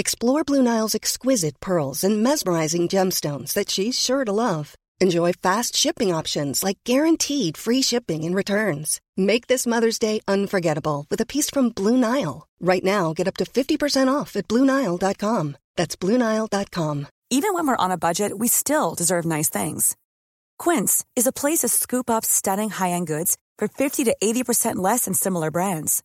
Explore Blue Nile's exquisite pearls and mesmerizing gemstones that she's sure to love. Enjoy fast shipping options like guaranteed free shipping and returns. Make this Mother's Day unforgettable with a piece from Blue Nile. Right now, get up to 50% off at BlueNile.com. That's BlueNile.com. Even when we're on a budget, we still deserve nice things. Quince is a place to scoop up stunning high end goods for 50 to 80% less than similar brands.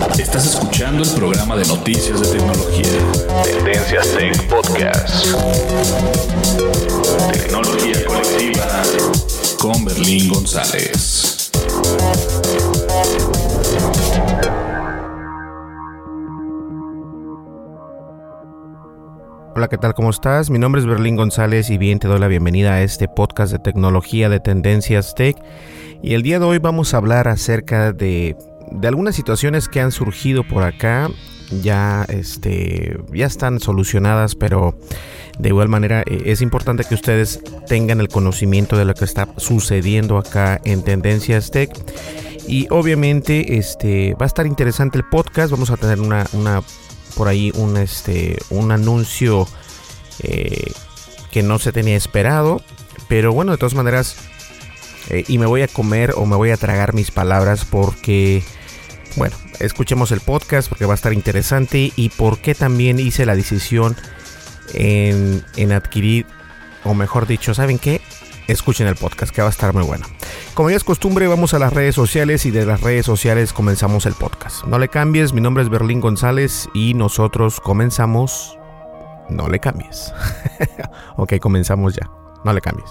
Estás escuchando el programa de noticias de tecnología. Tendencias Tech Podcast. Tecnología colectiva con Berlín González. Hola, ¿qué tal? ¿Cómo estás? Mi nombre es Berlín González y bien te doy la bienvenida a este podcast de tecnología de Tendencias Tech. Y el día de hoy vamos a hablar acerca de, de algunas situaciones que han surgido por acá. Ya, este, ya están solucionadas, pero de igual manera eh, es importante que ustedes tengan el conocimiento de lo que está sucediendo acá en Tendencias Tech. Y obviamente este, va a estar interesante el podcast. Vamos a tener una, una por ahí un, este, un anuncio eh, que no se tenía esperado. Pero bueno, de todas maneras, eh, y me voy a comer o me voy a tragar mis palabras porque, bueno, escuchemos el podcast porque va a estar interesante y porque también hice la decisión en, en adquirir, o mejor dicho, ¿saben qué? Escuchen el podcast que va a estar muy bueno. Como ya es costumbre, vamos a las redes sociales y de las redes sociales comenzamos el podcast. No le cambies, mi nombre es Berlín González y nosotros comenzamos. No le cambies. ok, comenzamos ya. No le cambies.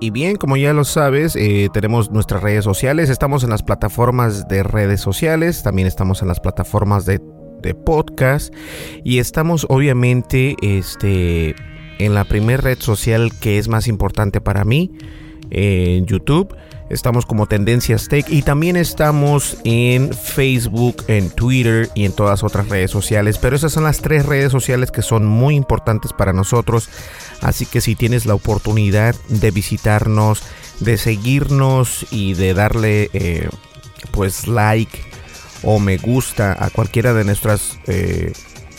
Y bien, como ya lo sabes, eh, tenemos nuestras redes sociales, estamos en las plataformas de redes sociales, también estamos en las plataformas de, podcast y estamos obviamente este, en la primera red social que es más importante para mí, en YouTube. Estamos como Tendencias Tech y también estamos en Facebook, en Twitter y en todas otras redes sociales. Pero esas son las tres redes sociales que son muy importantes para nosotros. Así que si tienes la oportunidad de visitarnos, de seguirnos y de darle eh, pues like o me gusta a cualquiera de nuestras eh,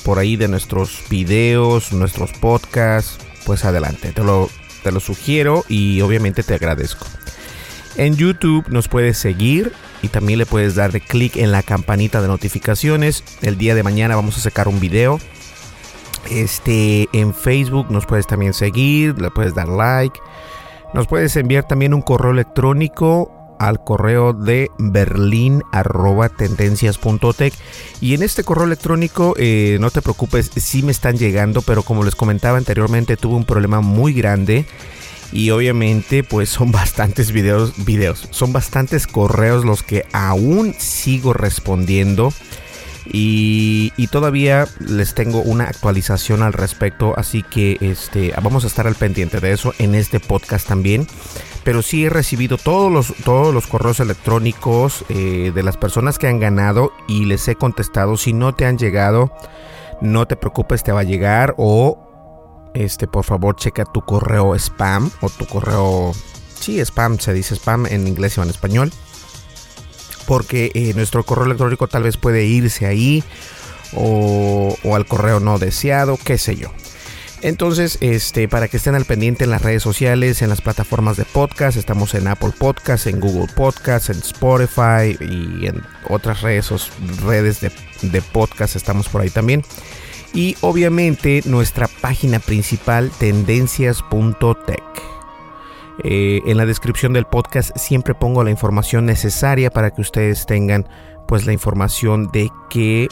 por ahí de nuestros videos, nuestros podcasts, pues adelante, te lo, te lo sugiero y obviamente te agradezco. En YouTube nos puedes seguir y también le puedes dar clic en la campanita de notificaciones. El día de mañana vamos a sacar un video. Este en Facebook nos puedes también seguir, le puedes dar like. Nos puedes enviar también un correo electrónico al correo de berlin.tendencias.tech y en este correo electrónico eh, no te preocupes si me están llegando pero como les comentaba anteriormente tuve un problema muy grande y obviamente pues son bastantes videos, videos, son bastantes correos los que aún sigo respondiendo. Y, todavía les tengo una actualización al respecto, así que este, vamos a estar al pendiente de eso en este podcast también. Pero sí he recibido todos los, todos los correos electrónicos eh, de las personas que han ganado y les he contestado. Si no te han llegado, no te preocupes, te va a llegar o este, por favor, checa tu correo spam o tu correo, sí, spam, se dice spam en inglés o en español, porque eh, nuestro correo electrónico tal vez puede irse ahí o, al correo no deseado, qué sé yo. Entonces, este, para que estén al pendiente en las redes sociales, en las plataformas de podcast, estamos en Apple Podcast, en Google Podcast, en Spotify y en otras redes, redes de, de podcast, estamos por ahí también y obviamente nuestra página principal tendencias.tech. Eh, en la descripción del podcast siempre pongo la información necesaria para que ustedes tengan pues la información de qué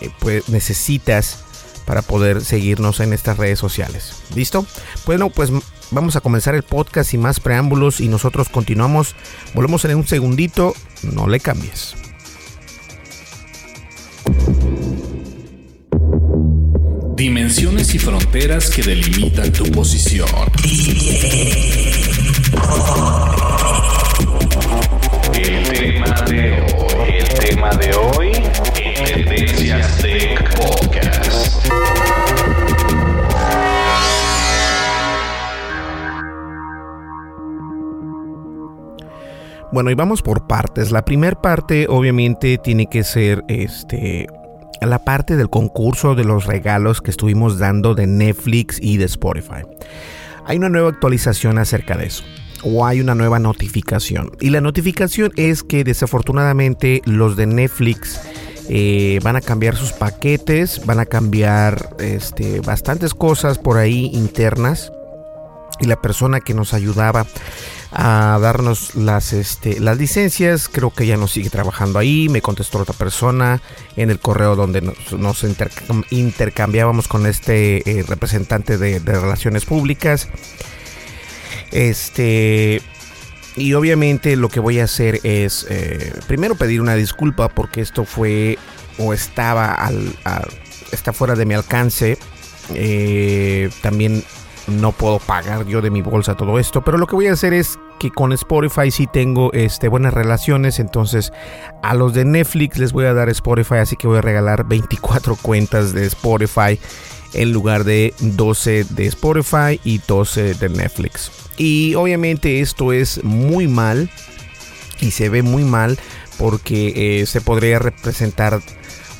eh, pues, necesitas para poder seguirnos en estas redes sociales. ¿Listo? Bueno, pues vamos a comenzar el podcast sin más preámbulos y nosotros continuamos. Volvemos en un segundito, no le cambies. Dimensiones y fronteras que delimitan tu posición. El tema de hoy, el tema de hoy, Tendencias Tech Podcast. Bueno, y vamos por partes. La primera parte obviamente tiene que ser este la parte del concurso de los regalos que estuvimos dando de Netflix y de Spotify. Hay una nueva actualización acerca de eso. O hay una nueva notificación. Y la notificación es que desafortunadamente los de Netflix eh, van a cambiar sus paquetes, van a cambiar este, bastantes cosas por ahí internas. Y la persona que nos ayudaba a darnos las, este, las licencias. Creo que ya no sigue trabajando ahí. Me contestó otra persona en el correo donde nos, intercambiábamos con este eh, representante de, relaciones públicas. Este. Y obviamente lo que voy a hacer es eh, primero pedir una disculpa porque esto fue o estaba al, está fuera de mi alcance. Eh, también no puedo pagar yo de mi bolsa todo esto, pero lo que voy a hacer es que con Spotify sí tengo este, buenas relaciones, entonces a los de Netflix les voy a dar Spotify, así que voy a regalar 24 cuentas de Spotify en lugar de 12 de Spotify y 12 de Netflix. Y obviamente esto es muy mal y se ve muy mal porque eh, se podría representar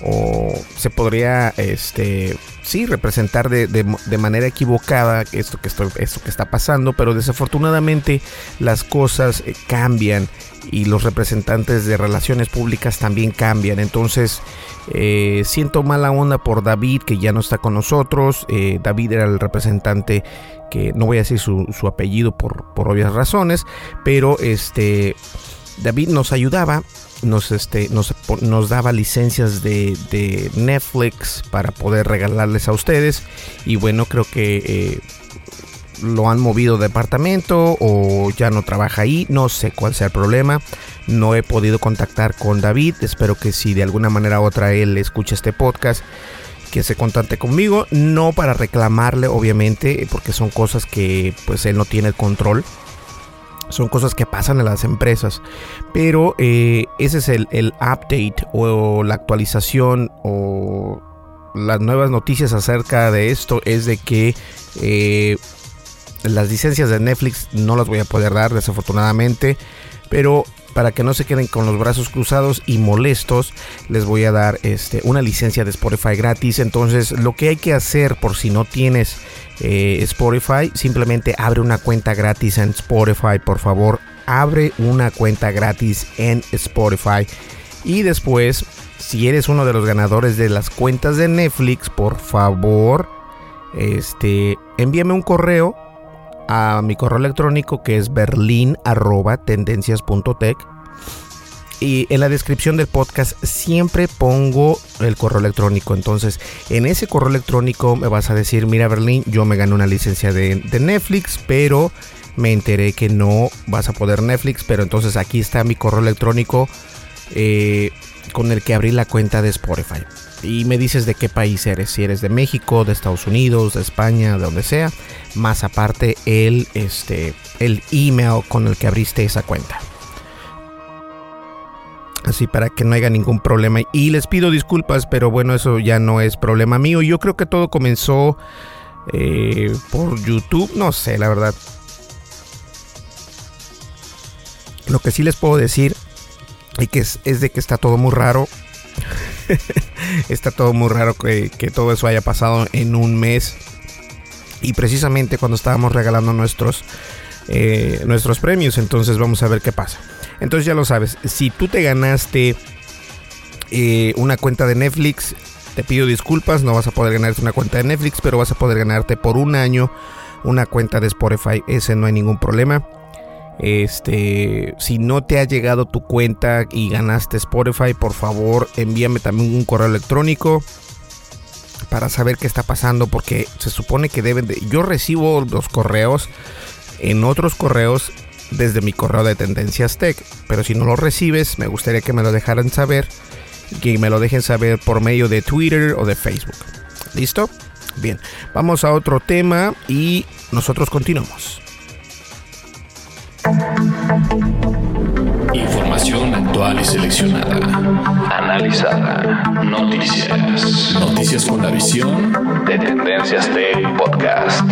o se podría este sí representar de, de, manera equivocada esto que esto, esto que está pasando pero desafortunadamente las cosas eh, cambian y los representantes de relaciones públicas también cambian. Entonces eh, siento mala onda por David que ya no está con nosotros. Eh, David era el representante que no voy a decir su, su apellido por, por obvias razones pero este David nos ayudaba nos, este, nos, nos daba licencias de, de, Netflix para poder regalarles a ustedes. Y bueno, creo que eh, lo han movido de departamento o ya no trabaja ahí. No sé cuál sea el problema. No he podido contactar con David. Espero que si de alguna manera u otra él escucha este podcast que se contacte conmigo, no para reclamarle obviamente, porque son cosas que pues él no tiene el control son cosas que pasan en las empresas. Pero eh, ese es el, update o la actualización o las nuevas noticias acerca de esto es de que eh, las licencias de Netflix no las voy a poder dar desafortunadamente. Pero para que no se queden con los brazos cruzados y molestos, les voy a dar este, una licencia de Spotify gratis. Entonces lo que hay que hacer por si no tienes eh, Spotify, simplemente abre una cuenta gratis en Spotify, por favor. Abre una cuenta gratis en Spotify. Y después, si eres uno de los ganadores de las cuentas de Netflix, por favor, este, envíame un correo a mi correo electrónico que es berlin.tendencias.tech. Y en la descripción del podcast siempre pongo el correo electrónico. Entonces, en ese correo electrónico me vas a decir, mira Berlín, yo me gané una licencia de, Netflix, pero me enteré que no vas a poder Netflix. Pero entonces aquí está mi correo electrónico eh, con el que abrí la cuenta de Spotify y me dices de qué país eres, si eres de México, de Estados Unidos, de España, de donde sea, más aparte el este el email con el que abriste esa cuenta. Así para que no haya ningún problema. Y les pido disculpas, pero bueno, eso ya no es problema mío. Yo creo que todo comenzó eh, por YouTube, no sé, la verdad. Lo que sí les puedo decir y que es, es de que está todo muy raro Está todo muy raro que, todo eso haya pasado en un mes. Y precisamente cuando estábamos regalando nuestros, eh, nuestros premios. Entonces vamos a ver qué pasa. Entonces ya lo sabes. Si tú te ganaste eh, una cuenta de Netflix, te pido disculpas. No vas a poder ganarte una cuenta de Netflix. Pero vas a poder ganarte por un año una cuenta de Spotify. Ese no hay ningún problema. Este, si no te ha llegado tu cuenta y ganaste Spotify, por favor envíame también un correo electrónico para saber qué está pasando porque se supone que deben de... Yo recibo los correos en otros correos desde mi correo de Tendencias Tech, pero si no lo recibes, me gustaría que me lo dejaran saber, que me lo dejen saber por medio de Twitter o de Facebook. ¿Listo? Bien, vamos a otro tema y nosotros continuamos. Información actual y seleccionada. Analizada. Noticias. Noticias con la visión de Tendencias Tech Podcast.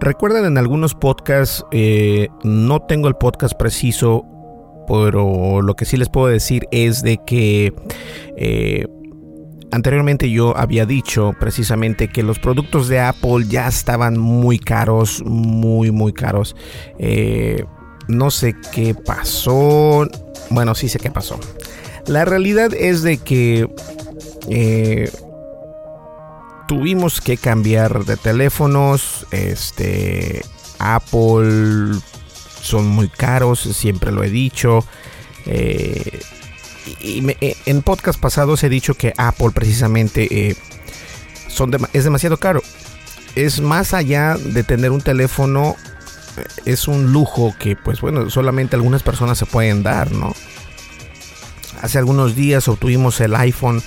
Recuerdan en algunos podcasts, eh, no tengo el podcast preciso, pero lo que sí les puedo decir es de que eh, Anteriormente yo había dicho precisamente que los productos de Apple ya estaban muy caros, muy, muy caros. Eh, no sé qué pasó. Bueno, sí sé qué pasó. La realidad es de que eh, tuvimos que cambiar de teléfonos. Este Apple son muy caros, siempre lo he dicho. Eh, y eh, en podcast pasados he dicho que Apple precisamente eh, es demasiado caro. Es más allá de tener un teléfono, eh, es un lujo que pues bueno, solamente algunas personas se pueden dar, ¿no? Hace algunos días obtuvimos el iPhone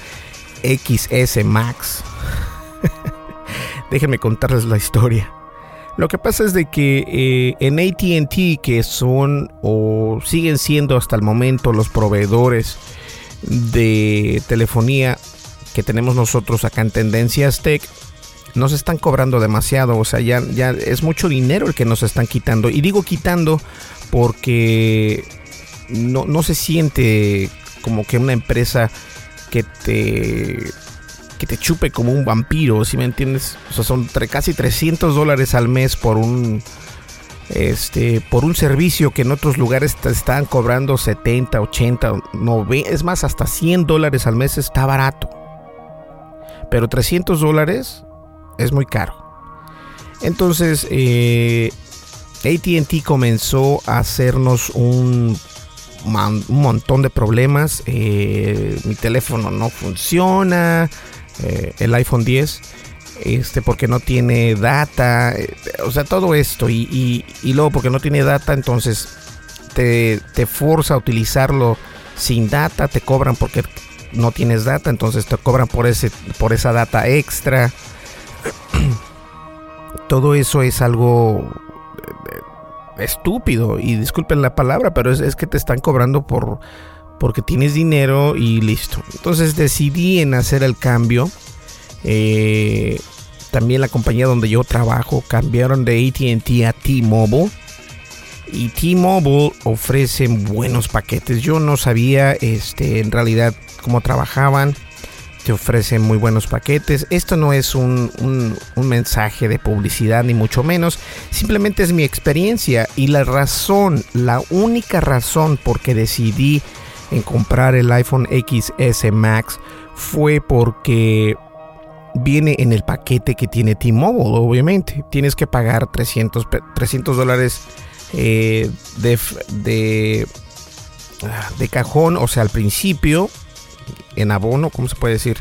XS Max. Déjenme contarles la historia. Lo que pasa es de que en ATT, que son o siguen siendo hasta el momento los proveedores de telefonía que tenemos nosotros acá en Tendencias Tech, nos están cobrando demasiado, o sea, ya, es mucho dinero el que nos están quitando. Y digo quitando porque no se siente como que una empresa que te que te chupe como un vampiro, si me entiendes? Son casi 300 dólares al mes por un este, por un servicio que en otros lugares te están cobrando 70, 80, 90, es más, hasta 100 dólares al mes está barato. Pero 300 dólares es muy caro. Entonces, eh, ATT comenzó a hacernos un, un montón de problemas. Eh, mi teléfono no funciona. Eh, el iPhone 10 este, porque no tiene data, eh, o sea, todo esto, y, luego porque no tiene data, entonces te, forza a utilizarlo sin data, te cobran porque no tienes data, entonces te cobran por, ese, por esa data extra. todo eso es algo eh, estúpido, y disculpen la palabra, pero es que te están cobrando por porque tienes dinero y listo. Entonces decidí en hacer el cambio. Eh, también la compañía donde yo trabajo cambiaron de ATT a T-Mobile. Y T-Mobile ofrece buenos paquetes. Yo no sabía este, en realidad cómo trabajaban. Te ofrecen muy buenos paquetes. Esto no es un, un, mensaje de publicidad ni mucho menos. Simplemente es mi experiencia y la razón, la única razón por que decidí en comprar el iPhone XS Max fue porque viene en el paquete que tiene T-Mobile, obviamente. Tienes que pagar 300, 300 dólares eh, de, ah, de cajón, o sea, al principio, en abono, ¿cómo se puede decir?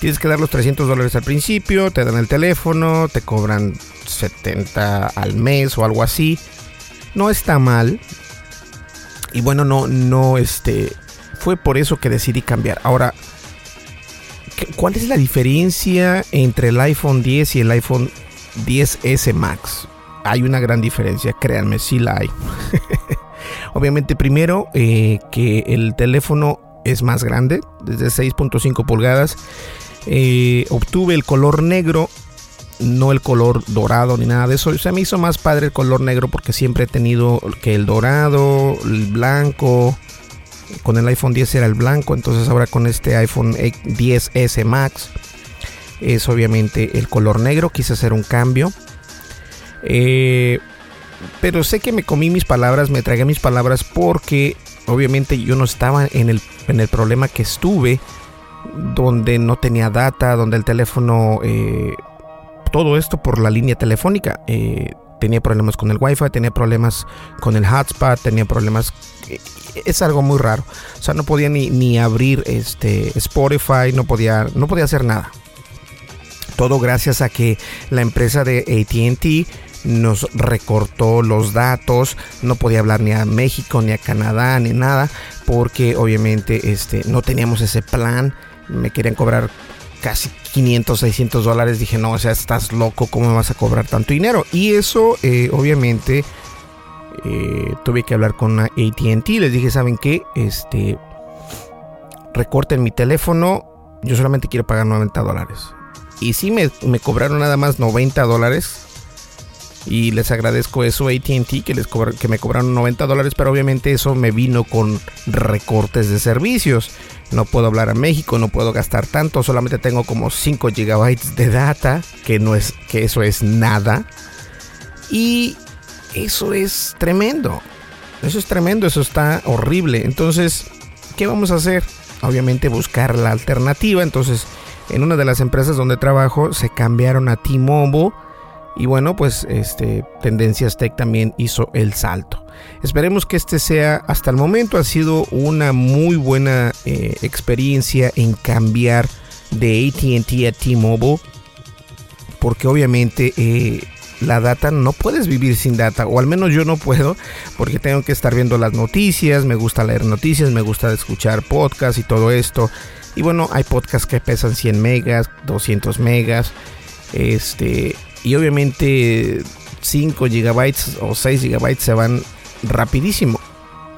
Tienes que dar los 300 dólares al principio, te dan el teléfono, te cobran 70 al mes o algo así. No está mal. Y bueno, no, no, este, fue por eso que decidí cambiar. Ahora, ¿cuál es la diferencia entre el iPhone 10 y el iPhone 10S Max? Hay una gran diferencia, créanme, sí la hay. Obviamente, primero, eh, que el teléfono es más grande, desde 6.5 pulgadas. Eh, obtuve el color negro, no el color dorado ni nada de eso. Se me hizo más padre el color negro porque siempre he tenido que el dorado, el blanco. Con el iPhone 10 era el blanco, entonces ahora con este iPhone 10S Max es obviamente el color negro. Quise hacer un cambio. Eh, pero sé que me comí mis palabras, me tragué mis palabras porque obviamente yo no estaba en el, en el problema que estuve, donde no tenía data, donde el teléfono, eh, todo esto por la línea telefónica. Eh, tenía problemas con el wifi, tenía problemas con el hotspot, tenía problemas... Eh, es algo muy raro. O sea, no podía ni, ni abrir este Spotify, no podía, no podía hacer nada. Todo gracias a que la empresa de ATT nos recortó los datos, no podía hablar ni a México, ni a Canadá, ni nada, porque obviamente este, no teníamos ese plan, me querían cobrar casi 500, 600 dólares, dije, no, o sea, estás loco, ¿cómo vas a cobrar tanto dinero? Y eso, eh, obviamente, eh, tuve que hablar con ATT, les dije, ¿saben qué? Este, recorten mi teléfono, yo solamente quiero pagar 90 dólares. Y sí me, me cobraron nada más 90 dólares y les agradezco eso ATT que, que me cobraron 90 dólares, pero obviamente eso me vino con recortes de servicios. No puedo hablar a México, no puedo gastar tanto, solamente tengo como 5 gigabytes de data, que no es que eso es nada. Y eso es tremendo. Eso es tremendo, eso está horrible. Entonces, ¿qué vamos a hacer? Obviamente buscar la alternativa. Entonces, en una de las empresas donde trabajo se cambiaron a T-Mobile y bueno, pues este Tendencias Tech también hizo el salto. Esperemos que este sea, hasta el momento ha sido una muy buena eh, experiencia en cambiar de ATT a T-Mobile. Porque obviamente eh, la data no puedes vivir sin data, o al menos yo no puedo, porque tengo que estar viendo las noticias, me gusta leer noticias, me gusta escuchar podcasts y todo esto. Y bueno, hay podcasts que pesan 100 megas, 200 megas. Este, y obviamente 5 gigabytes o 6 gigabytes se van rapidísimo.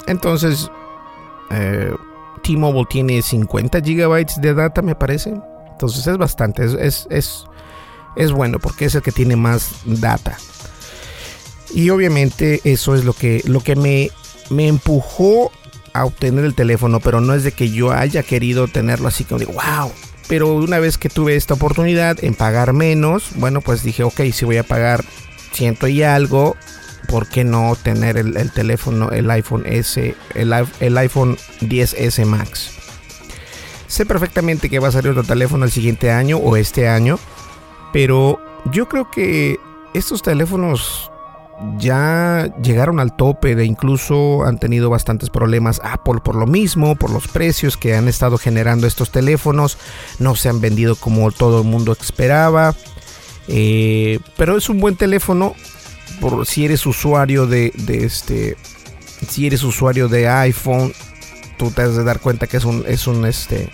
Entonces, eh, T-Mobile tiene 50 gigabytes de data, me parece. Entonces es bastante, es, es, es, bueno porque es el que tiene más data. Y obviamente eso es lo que, lo que me, me empujó a obtener el teléfono, pero no es de que yo haya querido tenerlo así como digo, wow, pero una vez que tuve esta oportunidad en pagar menos, bueno, pues dije, ok, si voy a pagar ciento y algo, ¿por qué no tener el, teléfono, el iPhone S, el, el, iPhone 10S Max? Sé perfectamente que va a salir otro teléfono el siguiente año o este año, pero yo creo que estos teléfonos ya llegaron al tope de incluso han tenido bastantes problemas Apple por lo mismo, por los precios que han estado generando estos teléfonos, no se han vendido como todo el mundo esperaba, eh, pero es un buen teléfono si eres usuario de, este, si eres usuario de iPhone, tú te has de dar cuenta que es un, es un este,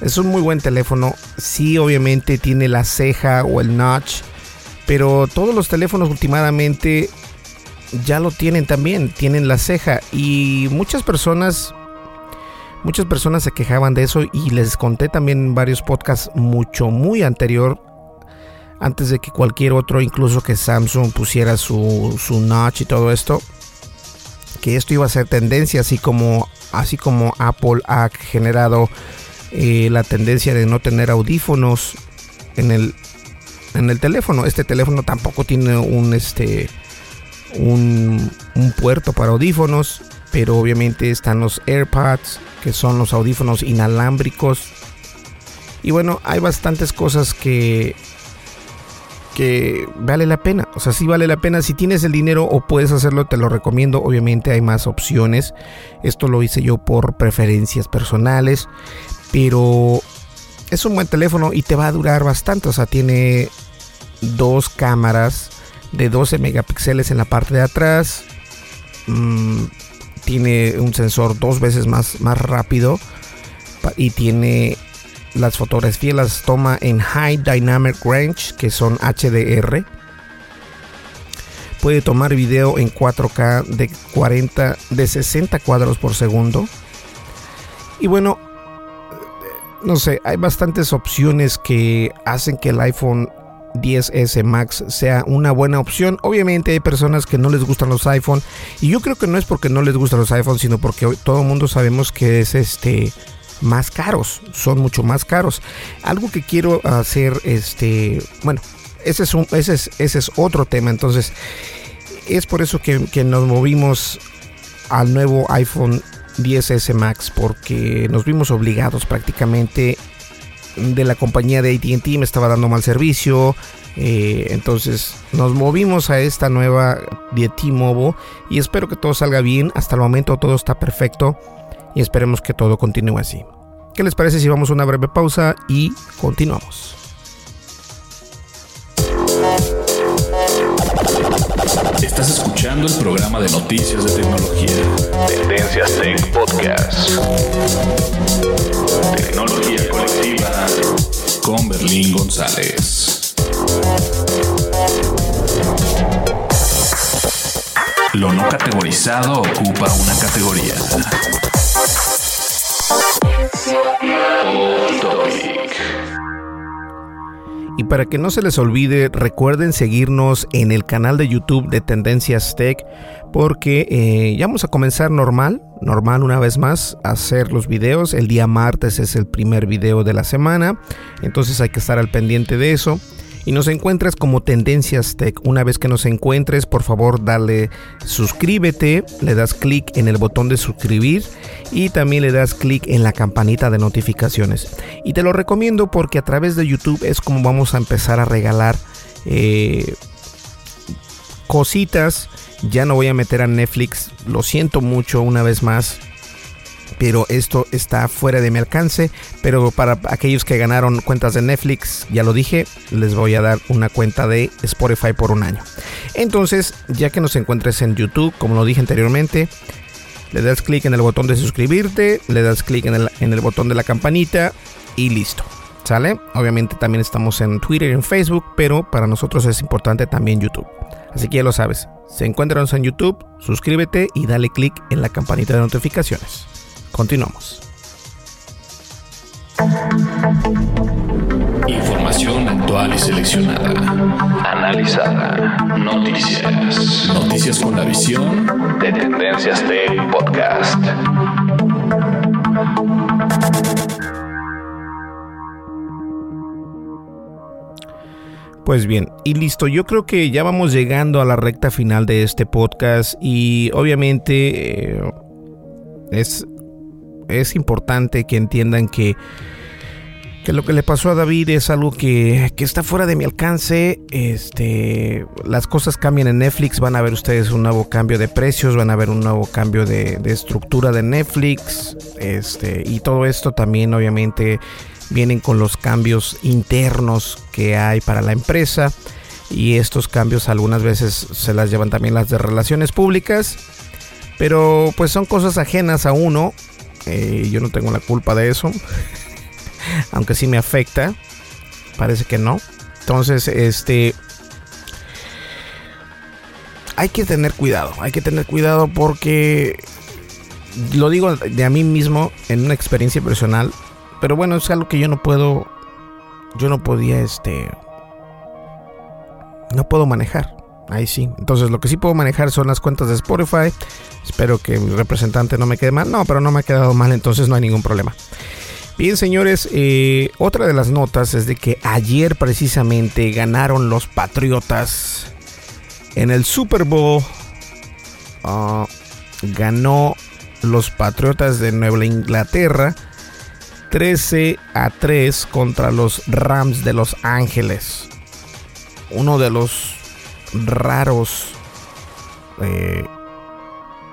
es un muy buen teléfono, sí obviamente tiene la ceja o el notch pero todos los teléfonos últimamente ya lo tienen también, tienen la ceja y muchas personas muchas personas se quejaban de eso y les conté también en varios podcasts mucho muy anterior antes de que cualquier otro, incluso que Samsung pusiera su, su notch y todo esto, que esto iba a ser tendencia, así como, así como Apple ha generado eh, la tendencia de no tener audífonos en el, en el teléfono. Este teléfono tampoco tiene un este un, puerto para audífonos. pero obviamente están los AirPods, que son los audífonos inalámbricos. Y bueno, hay bastantes cosas que que vale la pena. O sea, sí vale la pena. Si tienes el dinero o puedes hacerlo, te lo recomiendo. Obviamente hay más opciones. Esto lo hice yo por preferencias personales. Pero es un buen teléfono y te va a durar bastante. O sea, tiene dos cámaras de 12 megapíxeles en la parte de atrás. Mm, tiene un sensor dos veces más, más rápido. Y tiene las fotografías las toma en High Dynamic Range, que son HDR. Puede tomar video en 4K de 40 de 60 cuadros por segundo. Y bueno, no sé, hay bastantes opciones que hacen que el iPhone 10S Max sea una buena opción. Obviamente hay personas que no les gustan los iPhone y yo creo que no es porque no les gustan los iPhones, sino porque todo el mundo sabemos que es este más caros, son mucho más caros. Algo que quiero hacer, este, bueno, ese es, un, ese es, ese es otro tema, entonces es por eso que, que nos movimos al nuevo iPhone 10S Max, porque nos vimos obligados prácticamente de la compañía de ATT, me estaba dando mal servicio. Eh, entonces nos movimos a esta nueva de T-Mobile y espero que todo salga bien. Hasta el momento todo está perfecto y esperemos que todo continúe así. ¿Qué les parece si vamos a una breve pausa y continuamos? Estás escuchando el programa de noticias de tecnología. Tendencias Tech Podcast. Tecnología colectiva con Berlín González. Lo no categorizado ocupa una categoría. Y para que no se les olvide, recuerden seguirnos en el canal de YouTube de Tendencias Tech porque eh, ya vamos a comenzar normal, normal una vez más, a hacer los videos. El día martes es el primer video de la semana, entonces hay que estar al pendiente de eso y nos encuentras como Tendencias Tech. Una vez que nos encuentres, por favor, dale suscríbete, le das clic en el botón de suscribir y también le das clic en la campanita de notificaciones. Y te lo recomiendo porque a través de YouTube es como vamos a empezar a regalar eh, cositas. Ya no voy a meter a Netflix, lo siento mucho una vez más pero esto está fuera de mi alcance. Pero para aquellos que ganaron cuentas de Netflix, ya lo dije, les voy a dar una cuenta de Spotify por un año. Entonces, ya que nos encuentres en YouTube, como lo dije anteriormente, le das clic en el botón de suscribirte, le das clic en el, en el botón de la campanita y listo. ¿Sale? Obviamente también estamos en Twitter y en Facebook, pero para nosotros es importante también YouTube. Así que ya lo sabes. Se encuentran en YouTube, suscríbete y dale clic en la campanita de notificaciones. Continuamos. Información actual y seleccionada. Analizada. Noticias. Noticias con la visión de Tendencias Tech Podcast. Pues bien, y listo, yo creo que ya vamos llegando a la recta final de este podcast y obviamente eh, es es importante que entiendan que, que lo que le pasó a David es algo que, está fuera de mi alcance. Este, las cosas cambian en Netflix, van a ver ustedes un nuevo cambio de precios, van a ver un nuevo cambio de, estructura de Netflix. Este, y todo esto también obviamente vienen con los cambios internos que hay para la empresa. Y estos cambios algunas veces se las llevan también las de relaciones públicas. Pero pues son cosas ajenas a uno yo no tengo la culpa de eso. Aunque sí me afecta. Parece que no. Entonces, este... Hay que tener cuidado. Hay que tener cuidado porque... Lo digo de a mí mismo en una experiencia personal. Pero bueno, es algo que yo no puedo... Yo no podía, este... No puedo manejar. Ahí sí. Entonces lo que sí puedo manejar son las cuentas de Spotify. Espero que mi representante no me quede mal. No, pero no me ha quedado mal, entonces no hay ningún problema. Bien, señores, eh, otra de las notas es de que ayer precisamente ganaron los Patriotas en el Super Bowl. Ah, ganó los Patriotas de Nueva Inglaterra 13 a 3 contra los Rams de Los Ángeles. Uno de los raros... Eh,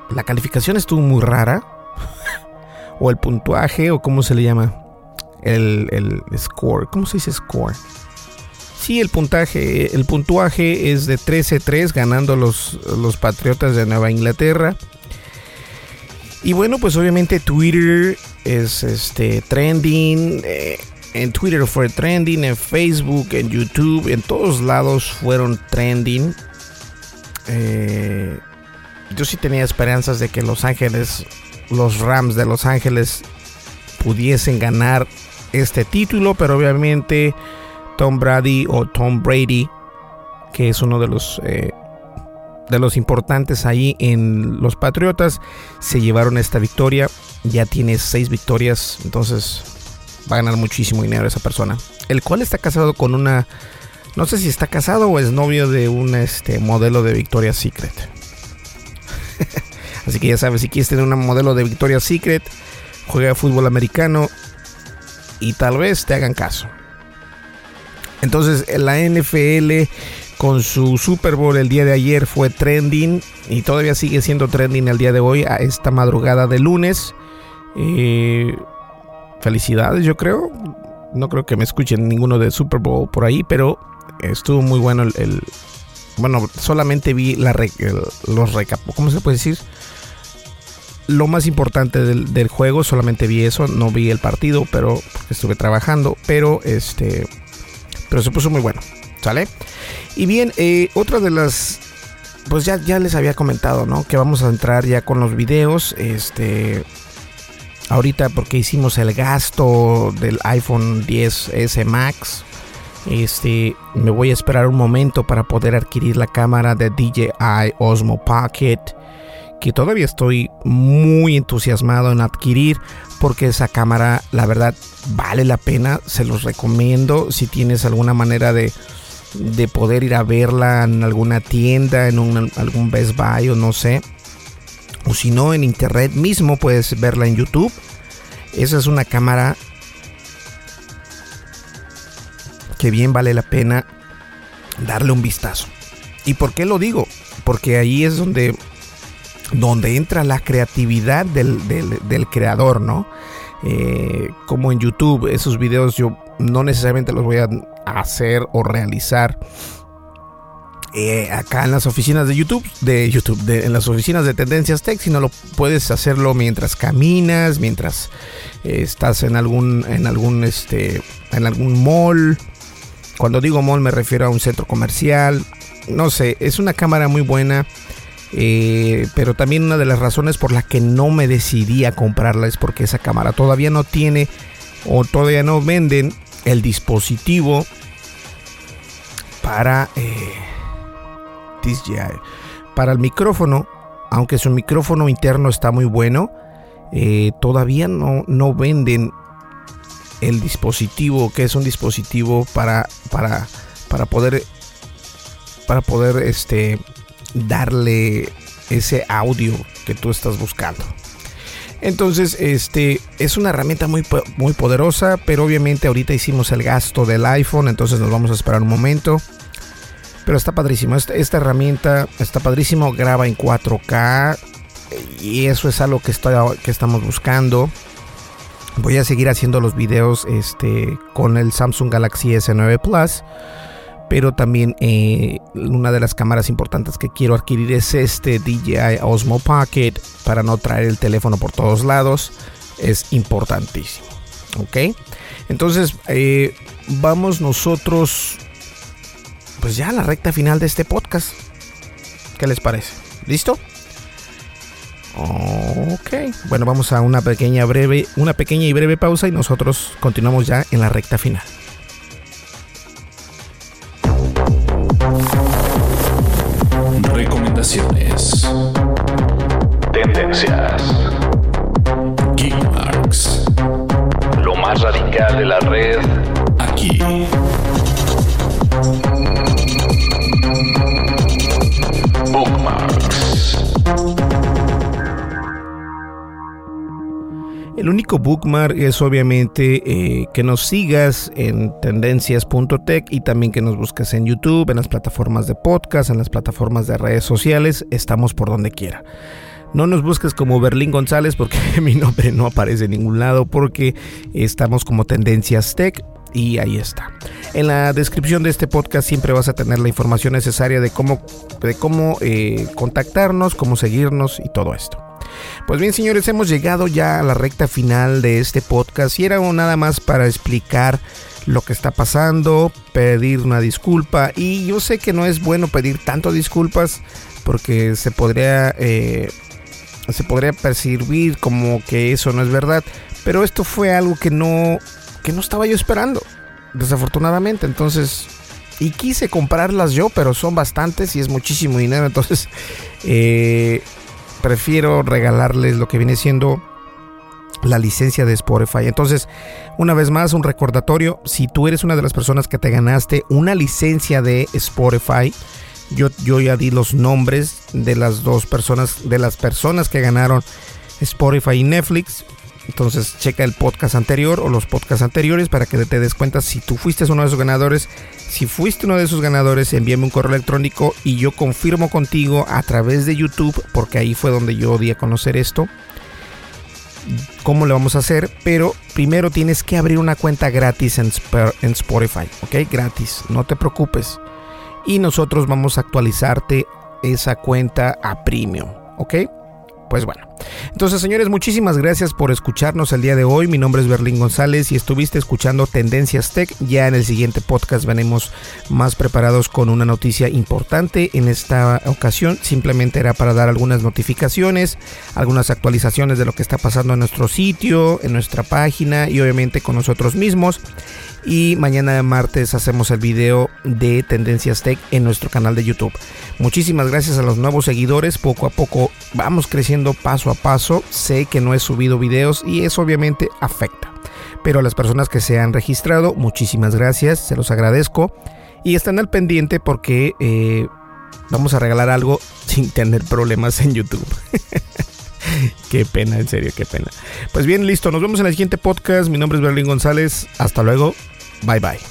la calificación estuvo muy rara. o el puntuaje, o cómo se le llama. El, el score. ¿Cómo se dice score? Sí, el puntaje, el puntuaje es de 13-3 ganando los, los Patriotas de Nueva Inglaterra. Y bueno, pues obviamente Twitter es este trending. Eh, en Twitter fue trending, en Facebook, en YouTube, en todos lados fueron trending. Eh, yo sí tenía esperanzas de que Los Ángeles, los Rams de Los Ángeles pudiesen ganar este título, pero obviamente Tom Brady o Tom Brady, que es uno de los eh, de los importantes ahí en los Patriotas, se llevaron esta victoria. Ya tiene seis victorias, entonces va a ganar muchísimo dinero esa persona. El cual está casado con una, no sé si está casado o es novio de un este, modelo de Victoria's Secret. Así que ya sabes, si quieres tener un modelo de Victoria's Secret, juega fútbol americano y tal vez te hagan caso. Entonces, la NFL con su Super Bowl el día de ayer fue trending y todavía sigue siendo trending el día de hoy a esta madrugada de lunes. Eh, felicidades, yo creo. No creo que me escuchen ninguno de Super Bowl por ahí, pero estuvo muy bueno el. bueno, solamente vi la, los recap. ¿Cómo se puede decir? Lo más importante del, del, juego, solamente vi eso, no vi el partido, pero estuve trabajando, pero este pero se puso muy bueno, ¿sale? Y bien, eh, otra de las pues ya, ya les había comentado, ¿no? Que vamos a entrar ya con los videos. Este. Ahorita porque hicimos el gasto del iPhone 10S Max. Este. Me voy a esperar un momento para poder adquirir la cámara de DJI Osmo Pocket. Que todavía estoy muy entusiasmado en adquirir porque esa cámara la verdad vale la pena, se los recomiendo si tienes alguna manera de, de poder ir a verla en alguna tienda, en algún Best Buy o no sé, o si no en internet mismo puedes verla en YouTube. Esa es una cámara que bien vale la pena darle un vistazo. ¿Y por qué lo digo? Porque ahí es donde donde entra la creatividad del, creador, ¿no? Eh, como en YouTube, esos videos yo no necesariamente los voy a hacer o realizar eh, acá en las oficinas de YouTube, de YouTube, en las oficinas de Tendencias Tech, sino lo puedes hacerlo mientras caminas, mientras eh, estás en algún, en algún, este, en algún mall. Cuando digo mall me refiero a un centro comercial. No sé, es una cámara muy buena. Eh, pero también una de las razones por las que no me decidí a comprarla es porque esa cámara todavía no tiene o todavía no venden el dispositivo para para el micrófono aunque su micrófono interno está muy bueno eh, todavía no, no venden el dispositivo que es un dispositivo para para para poder para poder este darle ese audio que tú estás buscando. Entonces, este es una herramienta muy, muy poderosa, pero obviamente ahorita hicimos el gasto del iPhone, entonces nos vamos a esperar un momento. Pero está padrísimo, esta, herramienta está padrísimo, graba en 4K y eso es algo que, que estamos buscando. Voy a seguir haciendo los videos este, con el Samsung Galaxy S9 Plus pero también eh, una de las cámaras importantes que quiero adquirir es este DJI Osmo Pocket para no traer el teléfono por todos lados. Es importantísimo. Ok, entonces eh, vamos nosotros pues ya la recta final de este podcast. ¿Qué les parece? ¿Listo? Ok, bueno, vamos a una pequeña breve, una pequeña y breve pausa y nosotros continuamos ya en la recta final. Tendencias. Geekmarks. Lo más radical de la red aquí. El único bookmark es obviamente eh, que nos sigas en tendencias.tech y también que nos busques en YouTube, en las plataformas de podcast, en las plataformas de redes sociales. Estamos por donde quiera. No nos busques como Berlín González porque mi nombre no aparece en ningún lado porque estamos como Tendencias Tech y ahí está. En la descripción de este podcast siempre vas a tener la información necesaria de cómo, de cómo eh, contactarnos, cómo seguirnos y todo esto. Pues bien, señores, hemos llegado ya a la recta final de este podcast y era nada más para explicar lo que está pasando, pedir una disculpa y yo sé que no es bueno pedir tanto disculpas porque se podría eh, se podría percibir como que eso no es verdad, pero esto fue algo que no que no estaba yo esperando, desafortunadamente, entonces y quise comprarlas yo, pero son bastantes y es muchísimo dinero, entonces eh, prefiero regalarles lo que viene siendo la licencia de Spotify. Entonces, una vez más, un recordatorio, si tú eres una de las personas que te ganaste una licencia de Spotify, yo, yo ya di los nombres de las dos personas, de las personas que ganaron Spotify y Netflix. Entonces checa el podcast anterior o los podcasts anteriores para que te des cuenta si tú fuiste uno de esos ganadores. Si fuiste uno de esos ganadores, envíame un correo electrónico y yo confirmo contigo a través de YouTube, porque ahí fue donde yo di a conocer esto. ¿Cómo lo vamos a hacer? Pero primero tienes que abrir una cuenta gratis en, en Spotify, ¿ok? Gratis, no te preocupes. Y nosotros vamos a actualizarte esa cuenta a premium, ¿ok? Pues bueno. Entonces, señores, muchísimas gracias por escucharnos el día de hoy. Mi nombre es Berlín González y estuviste escuchando Tendencias Tech. Ya en el siguiente podcast venimos más preparados con una noticia importante. En esta ocasión simplemente era para dar algunas notificaciones, algunas actualizaciones de lo que está pasando en nuestro sitio, en nuestra página y obviamente con nosotros mismos y mañana martes hacemos el video de Tendencias Tech en nuestro canal de YouTube. Muchísimas gracias a los nuevos seguidores, poco a poco vamos creciendo paso a paso, sé que no he subido videos y eso obviamente afecta. Pero a las personas que se han registrado, muchísimas gracias, se los agradezco y están al pendiente porque eh, vamos a regalar algo sin tener problemas en YouTube. qué pena, en serio, qué pena. Pues bien, listo, nos vemos en el siguiente podcast. Mi nombre es Berlín González. Hasta luego. Bye bye.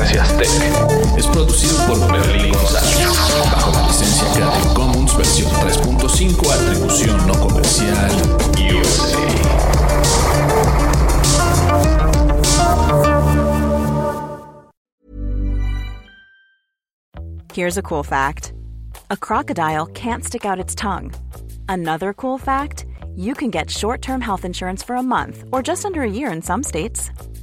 Es producido por Berlín González, bajo la licencia Creative Commons versión 3.5, atribución no comercial, USA. Here's a cool fact. A crocodile can't stick out its tongue. Another cool fact, you can get short-term health insurance for a month or just under a year in some states.